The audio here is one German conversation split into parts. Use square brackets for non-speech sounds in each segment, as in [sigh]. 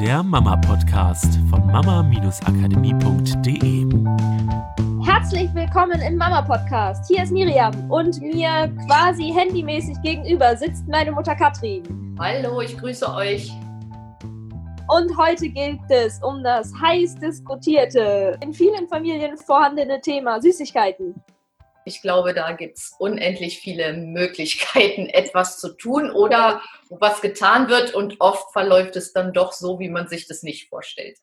der Mama-Podcast von mama-akademie.de. Herzlich willkommen im Mama-Podcast. Hier ist Miriam und mir quasi handymäßig gegenüber sitzt meine Mutter Katrin. Hallo, ich grüße euch. Und heute geht es um das heiß diskutierte, in vielen Familien vorhandene Thema Süßigkeiten. Ich glaube, da gibt es unendlich viele Möglichkeiten, [laughs] etwas zu tun oder was getan wird und oft verläuft es dann doch so, wie man sich das nicht vorstellt.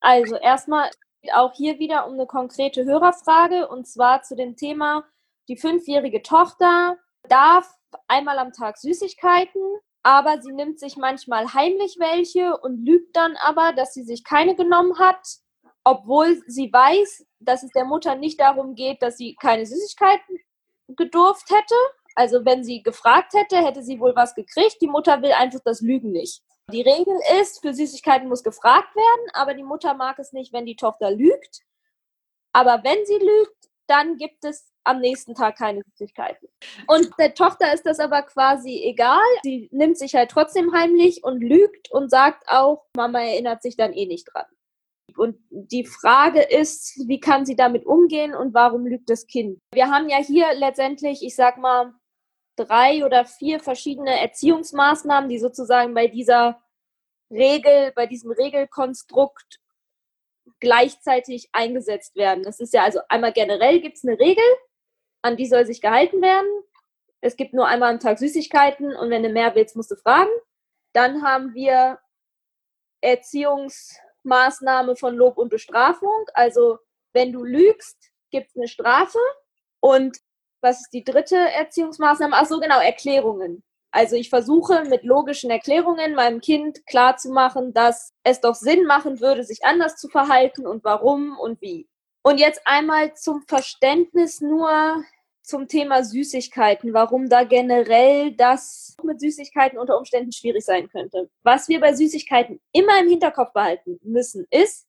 Also erstmal auch hier wieder um eine konkrete Hörerfrage und zwar zu dem Thema, die fünfjährige Tochter darf einmal am Tag Süßigkeiten, aber sie nimmt sich manchmal heimlich welche und lügt dann aber, dass sie sich keine genommen hat, obwohl sie weiß, dass es der Mutter nicht darum geht, dass sie keine Süßigkeiten gedurft hätte. Also wenn sie gefragt hätte, hätte sie wohl was gekriegt. Die Mutter will einfach das Lügen nicht. Die Regel ist, für Süßigkeiten muss gefragt werden, aber die Mutter mag es nicht, wenn die Tochter lügt. Aber wenn sie lügt, dann gibt es am nächsten Tag keine Süßigkeiten. Und der Tochter ist das aber quasi egal. Sie nimmt sich halt trotzdem heimlich und lügt und sagt auch, Mama erinnert sich dann eh nicht dran. Und die Frage ist, wie kann sie damit umgehen und warum lügt das Kind? Wir haben ja hier letztendlich, ich sag mal, drei oder vier verschiedene Erziehungsmaßnahmen, die sozusagen bei dieser Regel, bei diesem Regelkonstrukt gleichzeitig eingesetzt werden. Das ist ja also einmal generell gibt es eine Regel, an die soll sich gehalten werden. Es gibt nur einmal am Tag Süßigkeiten und wenn du mehr willst, musst du fragen. Dann haben wir Erziehungs- Maßnahme von Lob und Bestrafung. Also wenn du lügst, gibt es eine Strafe. Und was ist die dritte Erziehungsmaßnahme? Ach so, genau, Erklärungen. Also ich versuche mit logischen Erklärungen meinem Kind klarzumachen, dass es doch Sinn machen würde, sich anders zu verhalten und warum und wie. Und jetzt einmal zum Verständnis nur zum Thema Süßigkeiten, warum da generell das mit Süßigkeiten unter Umständen schwierig sein könnte. Was wir bei Süßigkeiten immer im Hinterkopf behalten müssen, ist,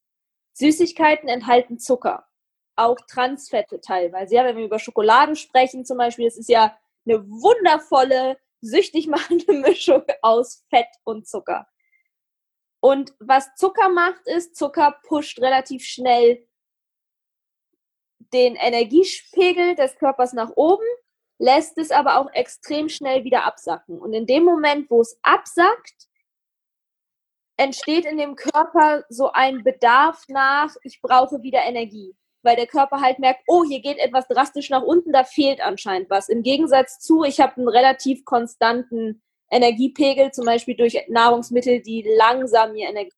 Süßigkeiten enthalten Zucker, auch Transfette teilweise. Ja, wenn wir über Schokolade sprechen zum Beispiel, das ist ja eine wundervolle, süchtig machende [laughs] Mischung aus Fett und Zucker. Und was Zucker macht, ist, Zucker pusht relativ schnell den Energiepegel des Körpers nach oben, lässt es aber auch extrem schnell wieder absacken. Und in dem Moment, wo es absackt, entsteht in dem Körper so ein Bedarf nach, ich brauche wieder Energie. Weil der Körper halt merkt, oh, hier geht etwas drastisch nach unten, da fehlt anscheinend was. Im Gegensatz zu, ich habe einen relativ konstanten Energiepegel, zum Beispiel durch Nahrungsmittel, die langsam mir Energie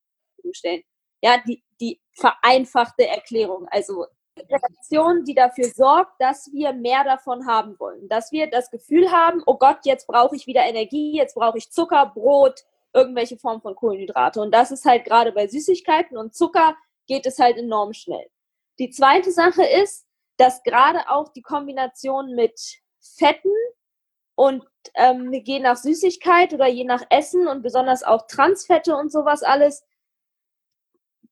stellen. Ja, die, die vereinfachte Erklärung. Also Reaktion, die dafür sorgt, dass wir mehr davon haben wollen. Dass wir das Gefühl haben, oh Gott, jetzt brauche ich wieder Energie, jetzt brauche ich Zucker, Brot, irgendwelche Formen von Kohlenhydrate. Und das ist halt gerade bei Süßigkeiten und Zucker geht es halt enorm schnell. Die zweite Sache ist, dass gerade auch die Kombination mit Fetten und ähm, je nach Süßigkeit oder je nach Essen und besonders auch Transfette und sowas alles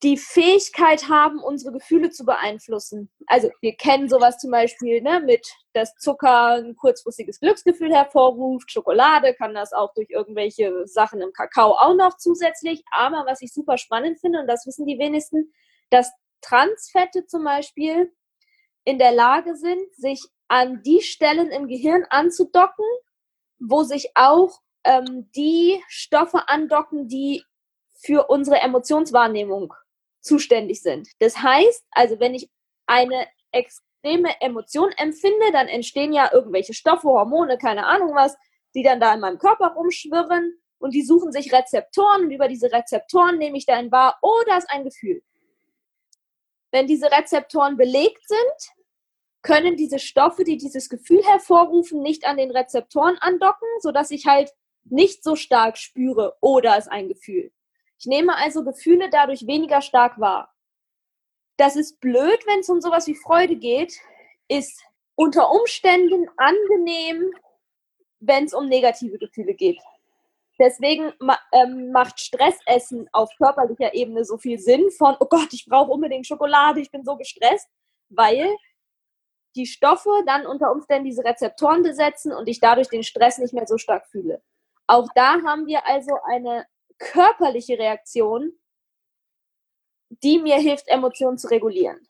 die Fähigkeit haben, unsere Gefühle zu beeinflussen. Also wir kennen sowas zum Beispiel ne, mit, dass Zucker ein kurzfristiges Glücksgefühl hervorruft. Schokolade kann das auch durch irgendwelche Sachen im Kakao auch noch zusätzlich. Aber was ich super spannend finde, und das wissen die wenigsten, dass Transfette zum Beispiel in der Lage sind, sich an die Stellen im Gehirn anzudocken, wo sich auch ähm, die Stoffe andocken, die für unsere Emotionswahrnehmung zuständig sind. Das heißt, also wenn ich eine extreme Emotion empfinde, dann entstehen ja irgendwelche Stoffe, Hormone, keine Ahnung was, die dann da in meinem Körper rumschwirren und die suchen sich Rezeptoren und über diese Rezeptoren nehme ich dann wahr, oh, da ist ein Gefühl. Wenn diese Rezeptoren belegt sind, können diese Stoffe, die dieses Gefühl hervorrufen, nicht an den Rezeptoren andocken, sodass ich halt nicht so stark spüre, oh, da ist ein Gefühl. Ich nehme also Gefühle dadurch weniger stark wahr. Das ist blöd, wenn es um sowas wie Freude geht, ist unter Umständen angenehm, wenn es um negative Gefühle geht. Deswegen ähm, macht Stressessen auf körperlicher Ebene so viel Sinn von, oh Gott, ich brauche unbedingt Schokolade, ich bin so gestresst, weil die Stoffe dann unter Umständen diese Rezeptoren besetzen und ich dadurch den Stress nicht mehr so stark fühle. Auch da haben wir also eine körperliche Reaktion, die mir hilft, Emotionen zu regulieren.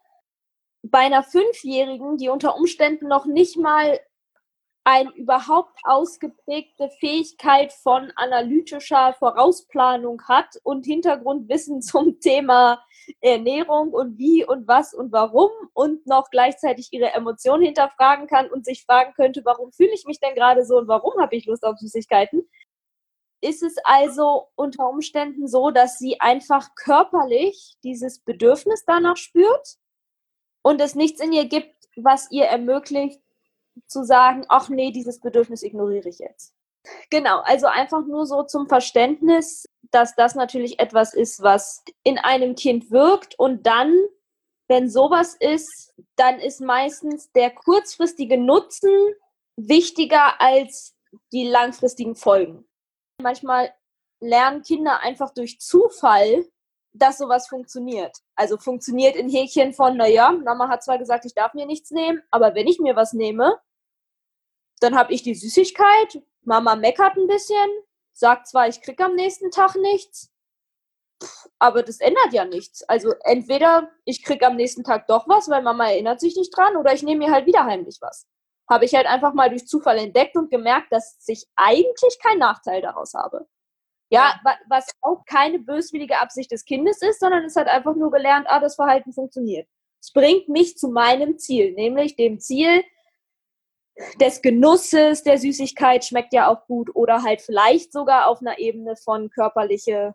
Bei einer Fünfjährigen, die unter Umständen noch nicht mal eine überhaupt ausgeprägte Fähigkeit von analytischer Vorausplanung hat und Hintergrundwissen [laughs] zum Thema Ernährung und wie und was und warum und noch gleichzeitig ihre Emotionen hinterfragen kann und sich fragen könnte, warum fühle ich mich denn gerade so und warum habe ich Lust auf Süßigkeiten, ist es also unter Umständen so, dass sie einfach körperlich dieses Bedürfnis danach spürt und es nichts in ihr gibt, was ihr ermöglicht, zu sagen, ach nee, dieses Bedürfnis ignoriere ich jetzt. Genau, also einfach nur so zum Verständnis, dass das natürlich etwas ist, was in einem Kind wirkt und dann, wenn sowas ist, dann ist meistens der kurzfristige Nutzen wichtiger als die langfristigen Folgen. Manchmal lernen Kinder einfach durch Zufall, dass sowas funktioniert. Also funktioniert in Häkchen von, naja, Mama hat zwar gesagt, ich darf mir nichts nehmen, aber wenn ich mir was nehme, dann habe ich die Süßigkeit, Mama meckert ein bisschen, sagt zwar, ich krieg am nächsten Tag nichts, aber das ändert ja nichts. Also entweder ich krieg am nächsten Tag doch was, weil Mama erinnert sich nicht dran, oder ich nehme mir halt wieder heimlich was. Habe ich halt einfach mal durch Zufall entdeckt und gemerkt, dass ich eigentlich keinen Nachteil daraus habe. Ja, was auch keine böswillige Absicht des Kindes ist, sondern es hat einfach nur gelernt, ah, das Verhalten funktioniert. Es bringt mich zu meinem Ziel, nämlich dem Ziel des Genusses der Süßigkeit schmeckt ja auch gut oder halt vielleicht sogar auf einer Ebene von körperliche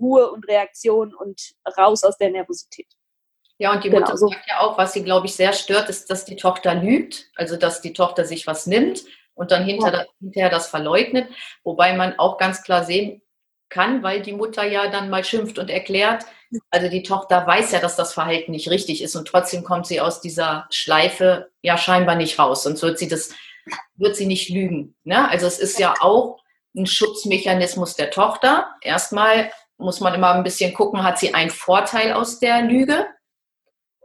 Ruhe und Reaktion und raus aus der Nervosität. Ja, und die genau, Mutter sagt ja auch, was sie, glaube ich, sehr stört, ist, dass die Tochter lügt, also dass die Tochter sich was nimmt und dann hinter, ja. hinterher das verleugnet, wobei man auch ganz klar sehen kann, weil die Mutter ja dann mal schimpft und erklärt, also die Tochter weiß ja, dass das Verhalten nicht richtig ist und trotzdem kommt sie aus dieser Schleife ja scheinbar nicht raus. Sonst wird sie das, wird sie nicht lügen. Ne? Also es ist ja auch ein Schutzmechanismus der Tochter. Erstmal muss man immer ein bisschen gucken, hat sie einen Vorteil aus der Lüge?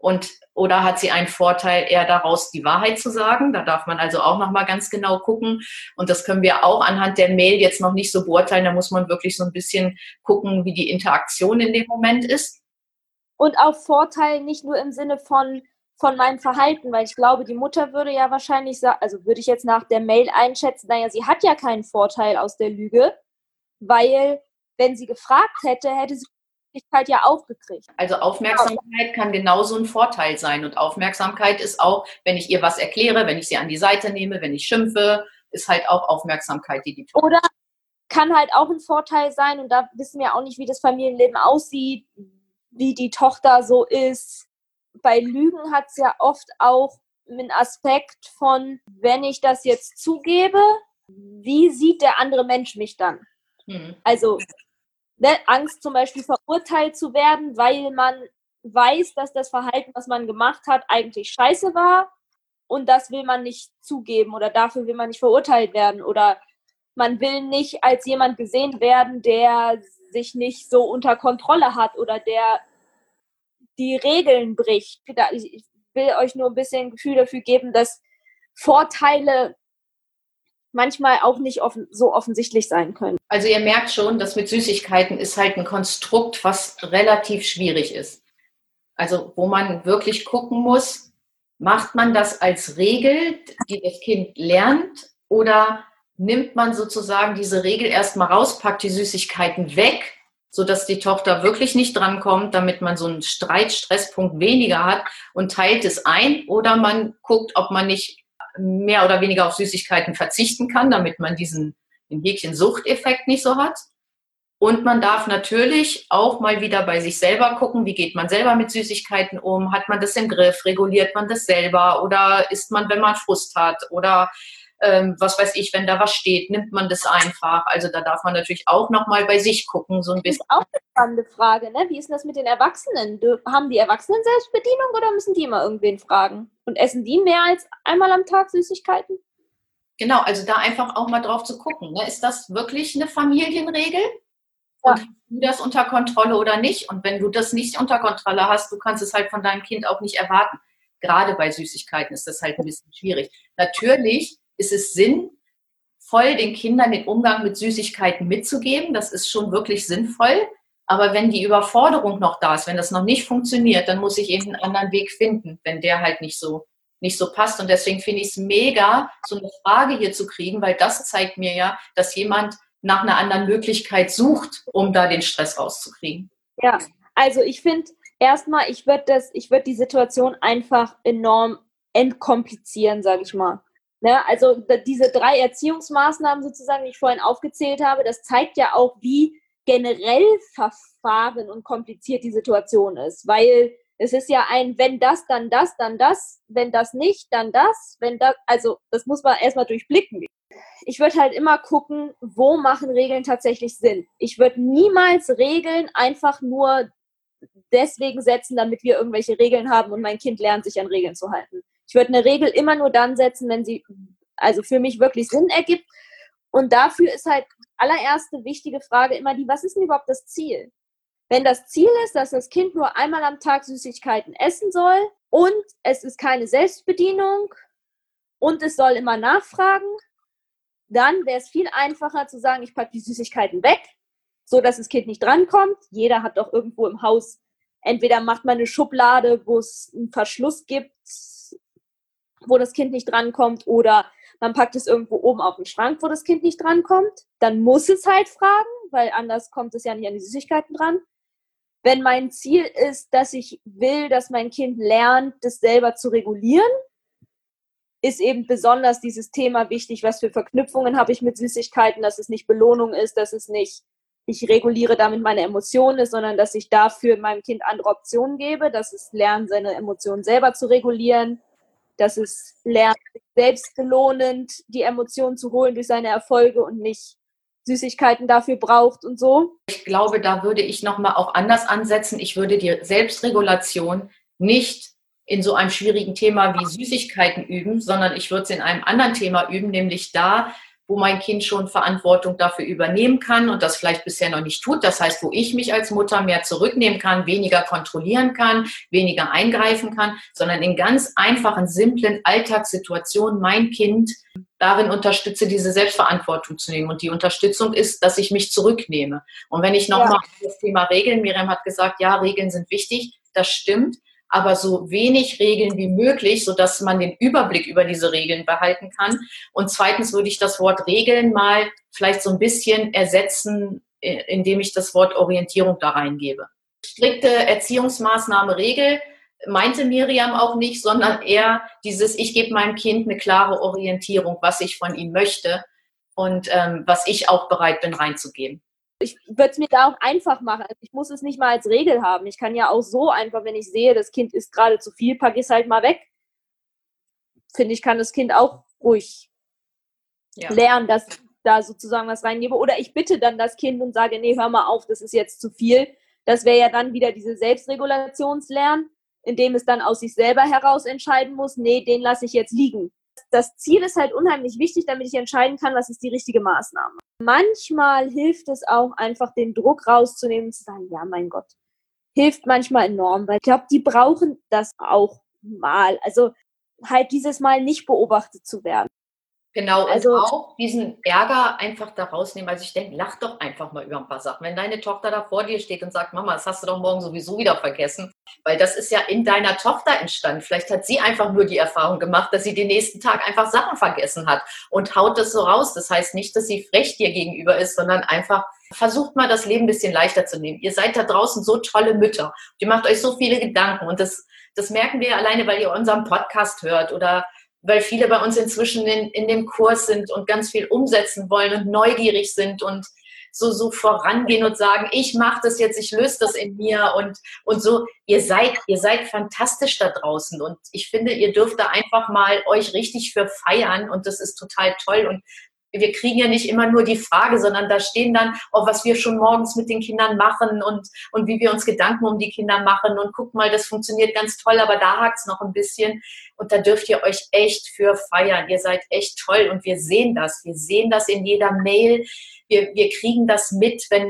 Und oder hat sie einen Vorteil, eher daraus die Wahrheit zu sagen? Da darf man also auch noch mal ganz genau gucken. Und das können wir auch anhand der Mail jetzt noch nicht so beurteilen. Da muss man wirklich so ein bisschen gucken, wie die Interaktion in dem Moment ist. Und auch Vorteil nicht nur im Sinne von von meinem Verhalten, weil ich glaube, die Mutter würde ja wahrscheinlich sagen, also würde ich jetzt nach der Mail einschätzen, naja, sie hat ja keinen Vorteil aus der Lüge, weil wenn sie gefragt hätte, hätte sie Aufmerksamkeit ja aufgekriegt. Also Aufmerksamkeit kann genauso ein Vorteil sein. Und Aufmerksamkeit ist auch, wenn ich ihr was erkläre, wenn ich sie an die Seite nehme, wenn ich schimpfe, ist halt auch Aufmerksamkeit, die die Oder kann halt auch ein Vorteil sein, und da wissen wir auch nicht, wie das Familienleben aussieht, wie die Tochter so ist. Bei Lügen hat es ja oft auch einen Aspekt von, wenn ich das jetzt zugebe, wie sieht der andere Mensch mich dann? Hm. Also ne, Angst zum Beispiel verurteilt zu werden, weil man weiß, dass das Verhalten, was man gemacht hat, eigentlich scheiße war und das will man nicht zugeben oder dafür will man nicht verurteilt werden oder man will nicht als jemand gesehen werden, der sich nicht so unter Kontrolle hat oder der die Regeln bricht. Ich will euch nur ein bisschen Gefühl dafür geben, dass Vorteile manchmal auch nicht offen, so offensichtlich sein können. Also ihr merkt schon, dass mit Süßigkeiten ist halt ein Konstrukt, was relativ schwierig ist. Also wo man wirklich gucken muss, macht man das als Regel, die das Kind lernt, oder nimmt man sozusagen diese Regel erstmal raus, packt die Süßigkeiten weg, sodass die Tochter wirklich nicht drankommt, damit man so einen Streitstresspunkt weniger hat und teilt es ein, oder man guckt, ob man nicht mehr oder weniger auf Süßigkeiten verzichten kann, damit man diesen den Häkchen Suchteffekt nicht so hat. Und man darf natürlich auch mal wieder bei sich selber gucken, wie geht man selber mit Süßigkeiten um? Hat man das im Griff? Reguliert man das selber? Oder isst man, wenn man Frust hat? Oder ähm, was weiß ich, wenn da was steht, nimmt man das einfach. Also da darf man natürlich auch nochmal bei sich gucken, so ein bisschen. Das ist auch eine spannende Frage, ne? Wie ist denn das mit den Erwachsenen? Haben die Erwachsenen Selbstbedienung oder müssen die immer irgendwen fragen? Und essen die mehr als einmal am Tag Süßigkeiten? Genau, also da einfach auch mal drauf zu gucken. Ne? Ist das wirklich eine Familienregel? Und hast du das unter Kontrolle oder nicht? Und wenn du das nicht unter Kontrolle hast, du kannst es halt von deinem Kind auch nicht erwarten. Gerade bei Süßigkeiten ist das halt ein bisschen schwierig. Natürlich ist es sinnvoll, den Kindern den Umgang mit Süßigkeiten mitzugeben. Das ist schon wirklich sinnvoll. Aber wenn die Überforderung noch da ist, wenn das noch nicht funktioniert, dann muss ich eben einen anderen Weg finden, wenn der halt nicht so, nicht so passt. Und deswegen finde ich es mega, so eine Frage hier zu kriegen, weil das zeigt mir ja, dass jemand nach einer anderen Möglichkeit sucht, um da den Stress rauszukriegen. Ja, also ich finde erstmal, ich würde das, ich würde die Situation einfach enorm entkomplizieren, sage ich mal. Ne? Also diese drei Erziehungsmaßnahmen sozusagen, die ich vorhin aufgezählt habe, das zeigt ja auch, wie generell verfahren und kompliziert die Situation ist, weil es ist ja ein, wenn das, dann das, dann das, wenn das nicht, dann das, wenn das, also das muss man erstmal durchblicken. Ich würde halt immer gucken, wo machen Regeln tatsächlich Sinn. Ich würde niemals Regeln einfach nur deswegen setzen, damit wir irgendwelche Regeln haben und mein Kind lernt, sich an Regeln zu halten. Ich würde eine Regel immer nur dann setzen, wenn sie also für mich wirklich Sinn ergibt. Und dafür ist halt allererste wichtige Frage immer die, was ist denn überhaupt das Ziel? Wenn das Ziel ist, dass das Kind nur einmal am Tag Süßigkeiten essen soll und es ist keine Selbstbedienung und es soll immer nachfragen, dann wäre es viel einfacher zu sagen, ich packe die Süßigkeiten weg, so dass das Kind nicht drankommt. Jeder hat doch irgendwo im Haus, entweder macht man eine Schublade, wo es einen Verschluss gibt, wo das Kind nicht drankommt oder man packt es irgendwo oben auf den Schrank, wo das Kind nicht drankommt. Dann muss es halt fragen, weil anders kommt es ja nicht an die Süßigkeiten dran. Wenn mein Ziel ist, dass ich will, dass mein Kind lernt, das selber zu regulieren, ist eben besonders dieses Thema wichtig, was für Verknüpfungen habe ich mit Süßigkeiten, dass es nicht Belohnung ist, dass es nicht, ich reguliere damit meine Emotionen ist, sondern dass ich dafür meinem Kind andere Optionen gebe, dass es lernt, seine Emotionen selber zu regulieren, dass es lernt, selbst belohnend die Emotionen zu holen durch seine Erfolge und nicht Süßigkeiten dafür braucht und so. Ich glaube, da würde ich nochmal auch anders ansetzen. Ich würde die Selbstregulation nicht in so einem schwierigen Thema wie Süßigkeiten üben, sondern ich würde es in einem anderen Thema üben, nämlich da, wo mein Kind schon Verantwortung dafür übernehmen kann und das vielleicht bisher noch nicht tut. Das heißt, wo ich mich als Mutter mehr zurücknehmen kann, weniger kontrollieren kann, weniger eingreifen kann, sondern in ganz einfachen, simplen Alltagssituationen mein Kind darin unterstütze, diese Selbstverantwortung zu nehmen. Und die Unterstützung ist, dass ich mich zurücknehme. Und wenn ich nochmal ja. das Thema Regeln, Miriam hat gesagt, ja, Regeln sind wichtig, das stimmt aber so wenig Regeln wie möglich, sodass man den Überblick über diese Regeln behalten kann. Und zweitens würde ich das Wort Regeln mal vielleicht so ein bisschen ersetzen, indem ich das Wort Orientierung da reingebe. Strikte Erziehungsmaßnahme Regel meinte Miriam auch nicht, sondern eher dieses, ich gebe meinem Kind eine klare Orientierung, was ich von ihm möchte und ähm, was ich auch bereit bin reinzugeben ich würde es mir da auch einfach machen. Also ich muss es nicht mal als Regel haben. Ich kann ja auch so einfach, wenn ich sehe, das Kind isst gerade zu viel, packe ich es halt mal weg. Finde ich, kann das Kind auch ruhig ja. lernen, dass ich da sozusagen was reingebe. Oder ich bitte dann das Kind und sage, nee, hör mal auf, das ist jetzt zu viel. Das wäre ja dann wieder diese Selbstregulationslernen, indem es dann aus sich selber heraus entscheiden muss, nee, den lasse ich jetzt liegen das Ziel ist halt unheimlich wichtig, damit ich entscheiden kann, was ist die richtige Maßnahme. Manchmal hilft es auch einfach, den Druck rauszunehmen und zu sagen, ja, mein Gott, hilft manchmal enorm, weil ich glaube, die brauchen das auch mal. Also halt dieses Mal nicht beobachtet zu werden. Genau, also auch diesen Ärger einfach da rausnehmen. Also ich denke, lach doch einfach mal über ein paar Sachen. Wenn deine Tochter da vor dir steht und sagt, Mama, das hast du doch morgen sowieso wieder vergessen, weil das ist ja in deiner Tochter entstanden. Vielleicht hat sie einfach nur die Erfahrung gemacht, dass sie den nächsten Tag einfach Sachen vergessen hat und haut das so raus. Das heißt nicht, dass sie frech dir gegenüber ist, sondern einfach versucht mal das Leben ein bisschen leichter zu nehmen. Ihr seid da draußen so tolle Mütter. Ihr macht euch so viele Gedanken und das, das merken wir alleine, weil ihr unseren Podcast hört oder weil viele bei uns inzwischen in, in dem Kurs sind und ganz viel umsetzen wollen und neugierig sind und so, so vorangehen und sagen, ich mache das jetzt, ich löse das in mir und, und so. Ihr seid, ihr seid fantastisch da draußen und ich finde, ihr dürft da einfach mal euch richtig für feiern und das ist total toll und wir kriegen ja nicht immer nur die Frage, sondern da stehen dann, oh, was wir schon morgens mit den Kindern machen und, und wie wir uns Gedanken um die Kinder machen und guck mal, das funktioniert ganz toll, aber da hakt es noch ein bisschen und da dürft ihr euch echt für feiern. Ihr seid echt toll und wir sehen das. Wir sehen das in jeder Mail. Wir, wir kriegen das mit, wenn,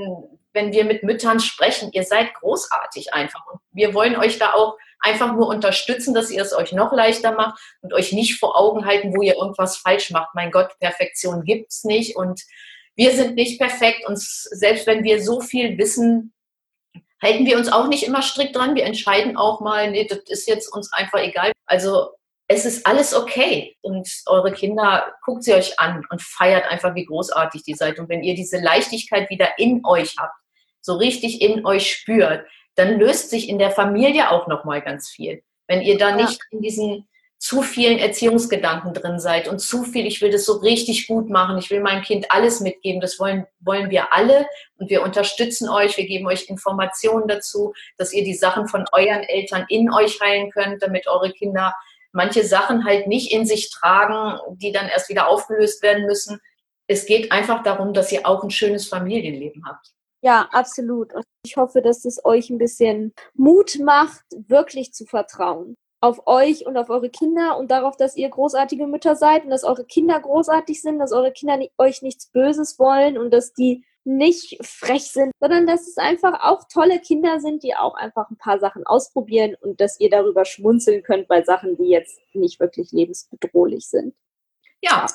wenn wir mit Müttern sprechen. Ihr seid großartig einfach und wir wollen euch da auch einfach nur unterstützen, dass ihr es euch noch leichter macht und euch nicht vor Augen halten, wo ihr irgendwas falsch macht. Mein Gott, Perfektion gibt es nicht und wir sind nicht perfekt und selbst wenn wir so viel wissen, halten wir uns auch nicht immer strikt dran. Wir entscheiden auch mal, nee, das ist jetzt uns einfach egal. Also es ist alles okay. Und eure Kinder, guckt sie euch an und feiert einfach, wie großartig die seid. Und wenn ihr diese Leichtigkeit wieder in euch habt, so richtig in euch spürt, dann löst sich in der Familie auch nochmal ganz viel. Wenn ihr da ja. nicht in diesen zu vielen Erziehungsgedanken drin seid und zu viel, ich will das so richtig gut machen, ich will meinem Kind alles mitgeben, das wollen, wollen wir alle und wir unterstützen euch, wir geben euch Informationen dazu, dass ihr die Sachen von euren Eltern in euch heilen könnt, damit eure Kinder manche Sachen halt nicht in sich tragen, die dann erst wieder aufgelöst werden müssen. Es geht einfach darum, dass ihr auch ein schönes Familienleben habt. Ja, absolut. Und ich hoffe, dass es euch ein bisschen Mut macht, wirklich zu vertrauen auf euch und auf eure Kinder und darauf, dass ihr großartige Mütter seid und dass eure Kinder großartig sind, dass eure Kinder euch nichts Böses wollen und dass die nicht frech sind, sondern dass es einfach auch tolle Kinder sind, die auch einfach ein paar Sachen ausprobieren und dass ihr darüber schmunzeln könnt bei Sachen, die jetzt nicht wirklich lebensbedrohlich sind. Ja,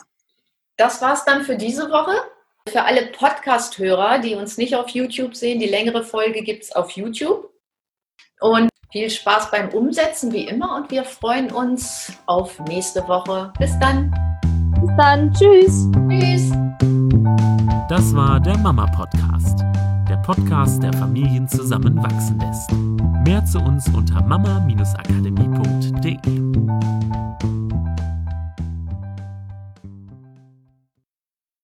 das war's dann für diese Woche. Für alle Podcast-Hörer, die uns nicht auf YouTube sehen, die längere Folge gibt's auf YouTube. Und viel Spaß beim Umsetzen wie immer und wir freuen uns auf nächste Woche. Bis dann. Bis dann. Tschüss. Tschüss. Das war der Mama Podcast. Der Podcast, der Familien zusammenwachsen lässt. Mehr zu uns unter mama-akademie.de.